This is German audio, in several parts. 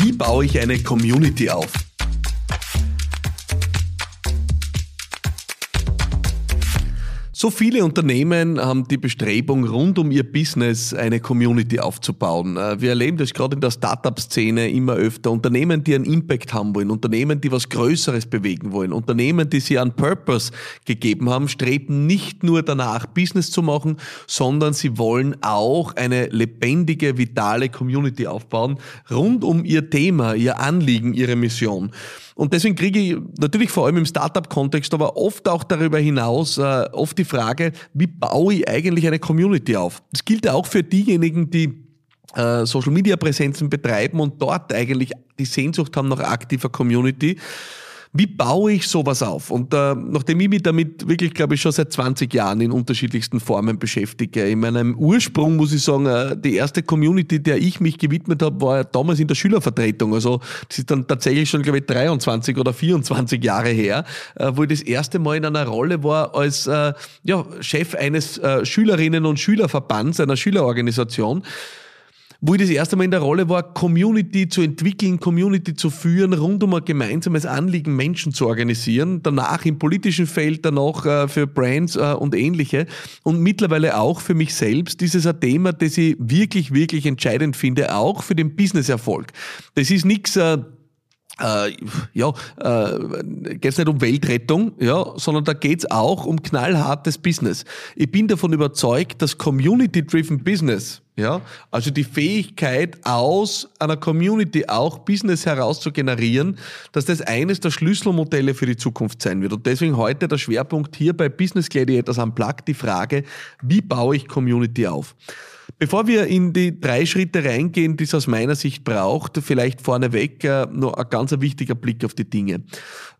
Wie baue ich eine Community auf? So viele Unternehmen haben die Bestrebung, rund um ihr Business eine Community aufzubauen. Äh, wir erleben das gerade in der Startup-Szene immer öfter. Unternehmen, die einen Impact haben wollen, Unternehmen, die was Größeres bewegen wollen, Unternehmen, die sie einen Purpose gegeben haben, streben nicht nur danach, Business zu machen, sondern sie wollen auch eine lebendige, vitale Community aufbauen, rund um ihr Thema, ihr Anliegen, ihre Mission. Und deswegen kriege ich natürlich vor allem im Startup-Kontext, aber oft auch darüber hinaus, äh, oft die Frage, wie baue ich eigentlich eine Community auf? Das gilt ja auch für diejenigen, die äh, Social-Media-Präsenzen betreiben und dort eigentlich die Sehnsucht haben nach aktiver Community. Wie baue ich sowas auf? Und äh, nachdem ich mich damit wirklich, glaube ich, schon seit 20 Jahren in unterschiedlichsten Formen beschäftige, in meinem Ursprung muss ich sagen, äh, die erste Community, der ich mich gewidmet habe, war damals in der Schülervertretung. Also das ist dann tatsächlich schon, glaube ich, 23 oder 24 Jahre her, äh, wo ich das erste Mal in einer Rolle war als äh, ja, Chef eines äh, Schülerinnen- und Schülerverbands, einer Schülerorganisation wo ich das erste Mal in der Rolle war, Community zu entwickeln, Community zu führen, rund um ein gemeinsames Anliegen Menschen zu organisieren, danach im politischen Feld, danach äh, für Brands äh, und ähnliche und mittlerweile auch für mich selbst. Ist ein Thema, das ich wirklich, wirklich entscheidend finde, auch für den Businesserfolg. Das ist nichts äh, äh, ja, äh, geht nicht um Weltrettung, ja, sondern da geht es auch um knallhartes Business. Ich bin davon überzeugt, dass Community-driven Business, ja, also die Fähigkeit aus einer Community auch Business heraus zu generieren, dass das eines der Schlüsselmodelle für die Zukunft sein wird. Und deswegen heute der Schwerpunkt hier bei Business Gladiators Unplugged die Frage, wie baue ich Community auf? Bevor wir in die drei Schritte reingehen, die es aus meiner Sicht braucht, vielleicht vorneweg äh, noch ein ganz wichtiger Blick auf die Dinge.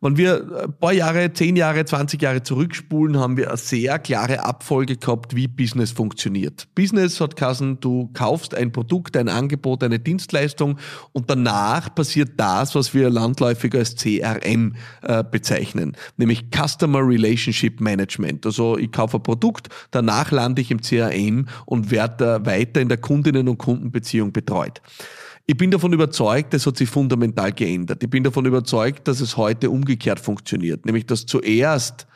Wenn wir ein paar Jahre, zehn Jahre, 20 Jahre zurückspulen, haben wir eine sehr klare Abfolge gehabt, wie Business funktioniert. Business hat Kassen, du kaufst ein Produkt, ein Angebot, eine Dienstleistung und danach passiert das, was wir landläufig als CRM äh, bezeichnen, nämlich Customer Relationship Management. Also ich kaufe ein Produkt, danach lande ich im CRM und werde weiter in der Kundinnen- und Kundenbeziehung betreut. Ich bin davon überzeugt, das hat sich fundamental geändert. Ich bin davon überzeugt, dass es heute umgekehrt funktioniert. Nämlich, dass zuerst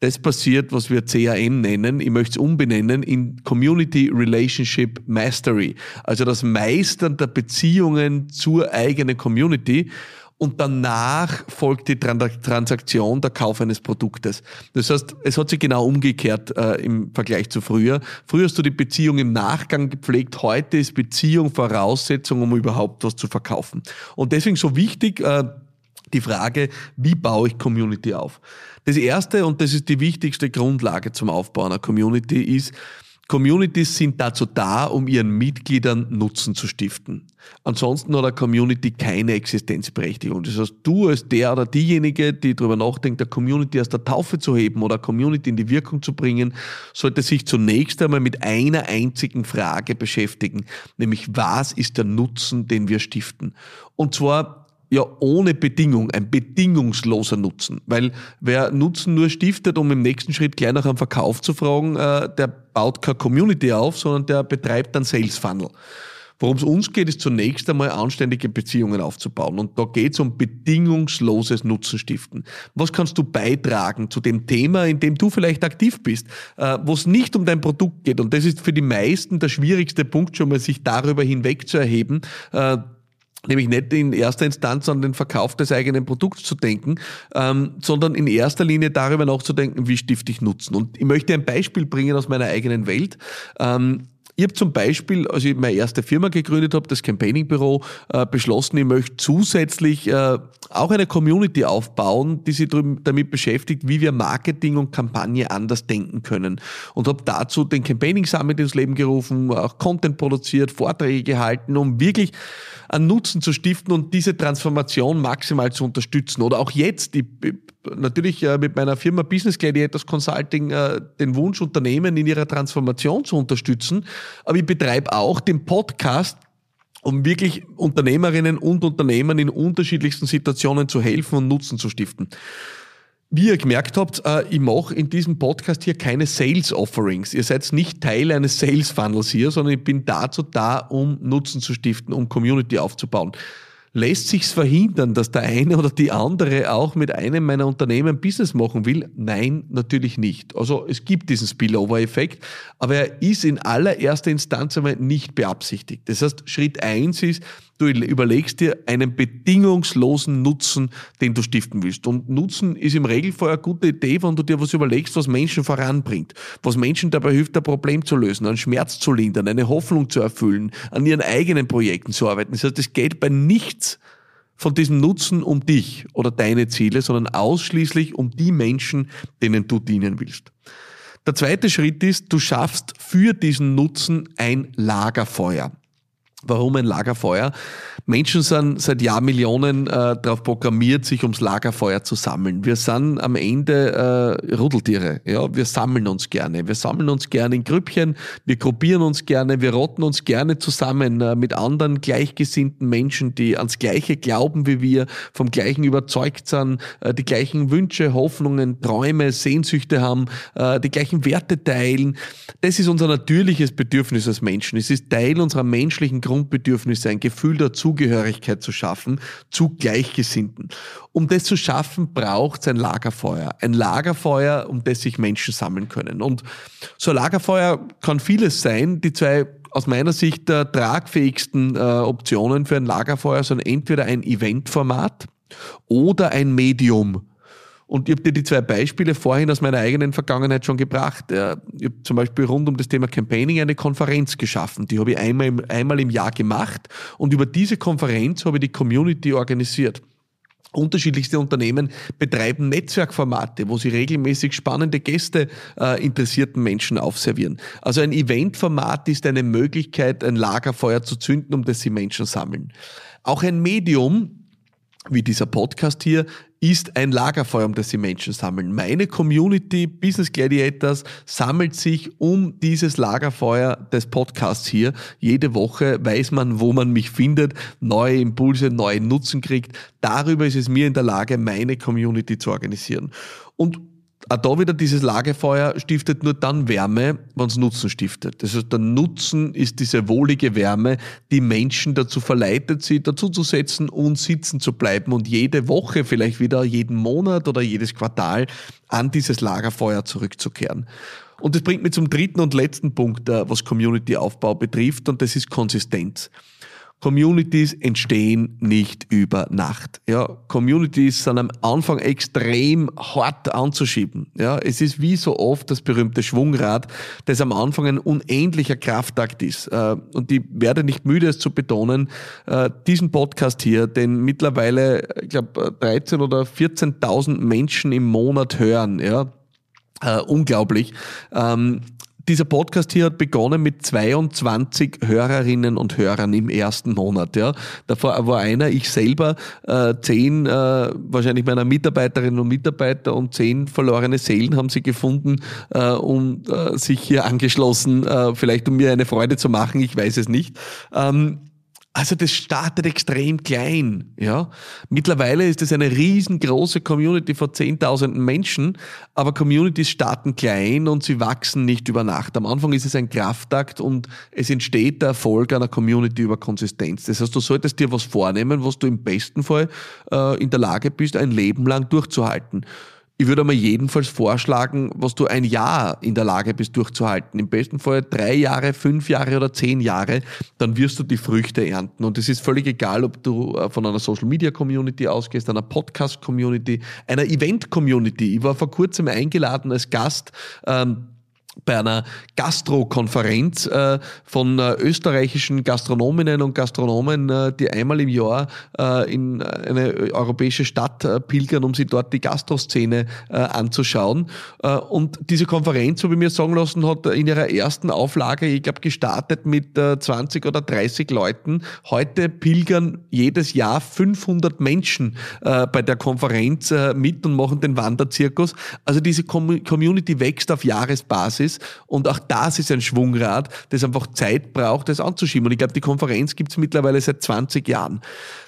das passiert, was wir CRM nennen. Ich möchte es umbenennen in Community Relationship Mastery. Also das Meistern der Beziehungen zur eigenen Community und danach folgt die Transaktion, der Kauf eines Produktes. Das heißt, es hat sich genau umgekehrt äh, im Vergleich zu früher. Früher hast du die Beziehung im Nachgang gepflegt, heute ist Beziehung Voraussetzung, um überhaupt was zu verkaufen. Und deswegen so wichtig, äh, die Frage, wie baue ich Community auf? Das erste, und das ist die wichtigste Grundlage zum Aufbau einer Community, ist, Communities sind dazu da, um ihren Mitgliedern Nutzen zu stiften. Ansonsten hat eine Community keine Existenzberechtigung. Das heißt, du als der oder diejenige, die darüber nachdenkt, der Community aus der Taufe zu heben oder Community in die Wirkung zu bringen, sollte sich zunächst einmal mit einer einzigen Frage beschäftigen, nämlich was ist der Nutzen, den wir stiften? Und zwar ja ohne Bedingung, ein bedingungsloser Nutzen. Weil wer Nutzen nur stiftet, um im nächsten Schritt gleich nach einem Verkauf zu fragen, äh, der baut keine Community auf, sondern der betreibt dann Sales Funnel. Worum es uns geht, ist zunächst einmal anständige Beziehungen aufzubauen. Und da geht es um bedingungsloses Nutzenstiften. Was kannst du beitragen zu dem Thema, in dem du vielleicht aktiv bist, äh, wo es nicht um dein Produkt geht? Und das ist für die meisten der schwierigste Punkt, schon mal sich darüber hinweg zu erheben. Äh, nämlich nicht in erster Instanz an den Verkauf des eigenen Produkts zu denken, ähm, sondern in erster Linie darüber nachzudenken, wie stifte ich Nutzen. Und ich möchte ein Beispiel bringen aus meiner eigenen Welt. Ähm, ich habe zum Beispiel, als ich meine erste Firma gegründet habe, das Campaigning-Büro, äh, beschlossen, ich möchte zusätzlich äh, auch eine Community aufbauen, die sich damit beschäftigt, wie wir Marketing und Kampagne anders denken können. Und habe dazu den Campaigning Summit ins Leben gerufen, auch Content produziert, Vorträge gehalten, um wirklich einen Nutzen zu stiften und diese Transformation maximal zu unterstützen. Oder auch jetzt, ich, natürlich äh, mit meiner Firma Business Gladiators Consulting äh, den Wunsch, Unternehmen in ihrer Transformation zu unterstützen. Aber ich betreibe auch den Podcast, um wirklich Unternehmerinnen und Unternehmern in unterschiedlichsten Situationen zu helfen und Nutzen zu stiften. Wie ihr gemerkt habt, äh, ich mache in diesem Podcast hier keine Sales Offerings. Ihr seid nicht Teil eines Sales Funnels hier, sondern ich bin dazu da, um Nutzen zu stiften, um Community aufzubauen. Lässt sich's verhindern, dass der eine oder die andere auch mit einem meiner Unternehmen Business machen will? Nein, natürlich nicht. Also es gibt diesen Spillover-Effekt, aber er ist in allererster Instanz einmal nicht beabsichtigt. Das heißt, Schritt eins ist, du überlegst dir einen bedingungslosen Nutzen, den du stiften willst. Und Nutzen ist im Regelfall eine gute Idee, wenn du dir was überlegst, was Menschen voranbringt, was Menschen dabei hilft, ein Problem zu lösen, einen Schmerz zu lindern, eine Hoffnung zu erfüllen, an ihren eigenen Projekten zu arbeiten. Das heißt, es geht bei nichts von diesem Nutzen um dich oder deine Ziele, sondern ausschließlich um die Menschen, denen du dienen willst. Der zweite Schritt ist, du schaffst für diesen Nutzen ein Lagerfeuer. Warum ein Lagerfeuer? Menschen sind seit Jahrmillionen äh, darauf programmiert, sich ums Lagerfeuer zu sammeln. Wir sind am Ende äh, Rudeltiere. Ja? Wir sammeln uns gerne. Wir sammeln uns gerne in Grüppchen, wir gruppieren uns gerne, wir rotten uns gerne zusammen äh, mit anderen gleichgesinnten Menschen, die ans Gleiche glauben wie wir, vom Gleichen überzeugt sind, äh, die gleichen Wünsche, Hoffnungen, Träume, Sehnsüchte haben, äh, die gleichen Werte teilen. Das ist unser natürliches Bedürfnis als Menschen. Es ist Teil unserer menschlichen Grundbedürfnisse, ein Gefühl dazu Zugehörigkeit zu schaffen zu Gleichgesinnten. Um das zu schaffen, braucht es ein Lagerfeuer. Ein Lagerfeuer, um das sich Menschen sammeln können. Und so ein Lagerfeuer kann vieles sein. Die zwei aus meiner Sicht der tragfähigsten äh, Optionen für ein Lagerfeuer sind entweder ein Eventformat oder ein Medium. Und ich habe dir die zwei Beispiele vorhin aus meiner eigenen Vergangenheit schon gebracht. Ich habe zum Beispiel rund um das Thema Campaigning eine Konferenz geschaffen. Die habe ich einmal im, einmal im Jahr gemacht. Und über diese Konferenz habe ich die Community organisiert. Unterschiedlichste Unternehmen betreiben Netzwerkformate, wo sie regelmäßig spannende Gäste äh, interessierten Menschen aufservieren. Also ein Eventformat ist eine Möglichkeit, ein Lagerfeuer zu zünden, um das sie Menschen sammeln. Auch ein Medium, wie dieser Podcast hier, ist ein Lagerfeuer, um das die Menschen sammeln. Meine Community Business Gladiators sammelt sich um dieses Lagerfeuer des Podcasts hier. Jede Woche weiß man, wo man mich findet, neue Impulse, neue Nutzen kriegt. Darüber ist es mir in der Lage, meine Community zu organisieren. Und auch da wieder dieses Lagefeuer stiftet nur dann Wärme, wenn es Nutzen stiftet. Das heißt, der Nutzen ist diese wohlige Wärme, die Menschen dazu verleitet, sie dazu zu setzen und sitzen zu bleiben und jede Woche, vielleicht wieder jeden Monat oder jedes Quartal an dieses Lagerfeuer zurückzukehren. Und das bringt mich zum dritten und letzten Punkt, äh, was Community-Aufbau betrifft, und das ist Konsistenz. Communities entstehen nicht über Nacht. Ja, Communities sind am Anfang extrem hart anzuschieben. Ja, es ist wie so oft das berühmte Schwungrad, das am Anfang ein unendlicher Kraftakt ist. Äh, und ich werde nicht müde, es zu betonen, äh, diesen Podcast hier, den mittlerweile, ich glaube, 13 oder 14.000 Menschen im Monat hören, ja, Uh, unglaublich. Ähm, dieser Podcast hier hat begonnen mit 22 Hörerinnen und Hörern im ersten Monat. Ja. Davor war einer, ich selber, äh, zehn äh, wahrscheinlich meiner Mitarbeiterinnen und Mitarbeiter und zehn verlorene Seelen haben sie gefunden, äh, um äh, sich hier angeschlossen, äh, vielleicht um mir eine Freude zu machen, ich weiß es nicht. Ähm, also das startet extrem klein, ja. Mittlerweile ist es eine riesengroße Community von zehntausenden Menschen, aber Communities starten klein und sie wachsen nicht über Nacht. Am Anfang ist es ein Kraftakt und es entsteht der Erfolg einer Community über Konsistenz. Das heißt, du solltest dir was vornehmen, was du im besten Fall äh, in der Lage bist, ein Leben lang durchzuhalten. Ich würde mal jedenfalls vorschlagen, was du ein Jahr in der Lage bist durchzuhalten. Im besten Fall drei Jahre, fünf Jahre oder zehn Jahre, dann wirst du die Früchte ernten. Und es ist völlig egal, ob du äh, von einer Social Media Community ausgehst, einer Podcast Community, einer Event Community. Ich war vor kurzem eingeladen als Gast. Ähm, bei einer Gastro-Konferenz äh, von äh, österreichischen Gastronominnen und Gastronomen, äh, die einmal im Jahr äh, in eine europäische Stadt äh, pilgern, um sich dort die Gastroszene äh, anzuschauen. und diese Konferenz, habe ich mir sagen lassen, hat in ihrer ersten Auflage, ich glaube, gestartet mit 20 oder 30 Leuten. Heute pilgern jedes Jahr 500 Menschen bei der Konferenz mit und machen den Wanderzirkus. Also diese Community wächst auf Jahresbasis ist. Und auch das ist ein Schwungrad, das einfach Zeit braucht, das anzuschieben. Und ich glaube, die Konferenz gibt es mittlerweile seit 20 Jahren.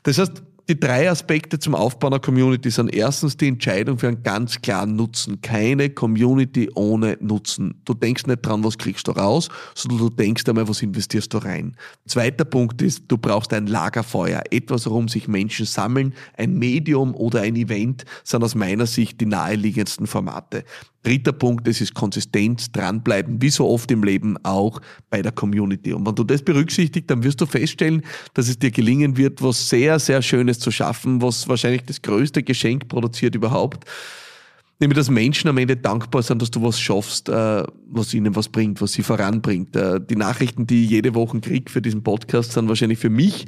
Das heißt, die drei Aspekte zum Aufbau einer Community sind erstens die Entscheidung für einen ganz klaren Nutzen. Keine Community ohne Nutzen. Du denkst nicht dran, was kriegst du raus, sondern du denkst einmal, was investierst du rein. Zweiter Punkt ist, du brauchst ein Lagerfeuer. Etwas, worum sich Menschen sammeln. Ein Medium oder ein Event sind aus meiner Sicht die naheliegendsten Formate. Dritter Punkt, es ist Konsistenz, dranbleiben, wie so oft im Leben auch bei der Community. Und wenn du das berücksichtigst, dann wirst du feststellen, dass es dir gelingen wird, was sehr, sehr Schönes zu schaffen, was wahrscheinlich das größte Geschenk produziert überhaupt. Nämlich, dass Menschen am Ende dankbar sind, dass du was schaffst, äh, was ihnen was bringt, was sie voranbringt. Äh, die Nachrichten, die ich jede Woche kriege für diesen Podcast, sind wahrscheinlich für mich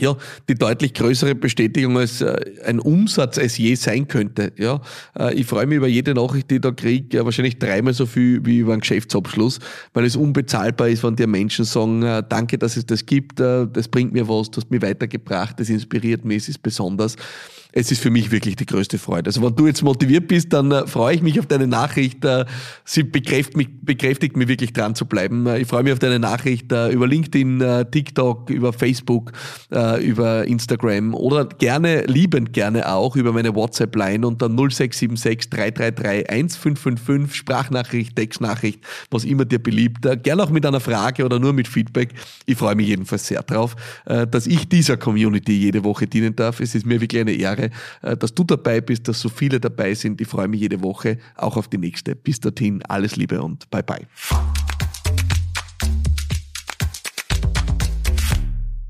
ja, die deutlich größere Bestätigung als äh, ein Umsatz es je sein könnte. Ja, äh, ich freue mich über jede Nachricht, die ich da kriege, äh, wahrscheinlich dreimal so viel wie über einen Geschäftsabschluss, weil es unbezahlbar ist, wenn dir Menschen sagen, äh, danke, dass es das gibt, äh, das bringt mir was, du hast mich weitergebracht, das inspiriert mich, es ist besonders es ist für mich wirklich die größte Freude. Also wenn du jetzt motiviert bist, dann äh, freue ich mich auf deine Nachricht. Äh, sie bekräftigt mich, bekräftigt mich wirklich dran zu bleiben. Äh, ich freue mich auf deine Nachricht über LinkedIn, TikTok, über Facebook, über Instagram oder gerne, liebend gerne auch über meine WhatsApp-Line unter 0676 333 1555 Sprachnachricht, Textnachricht, was immer dir beliebt. Gerne auch mit einer Frage oder nur mit Feedback. Ich freue mich jedenfalls sehr drauf, dass ich dieser Community jede Woche dienen darf. Es ist mir wirklich eine Ehre äh, dass du dabei bist, dass so viele dabei sind. Ich freue mich jede Woche auch auf die nächste. Bis dorthin, alles Liebe und bye bye.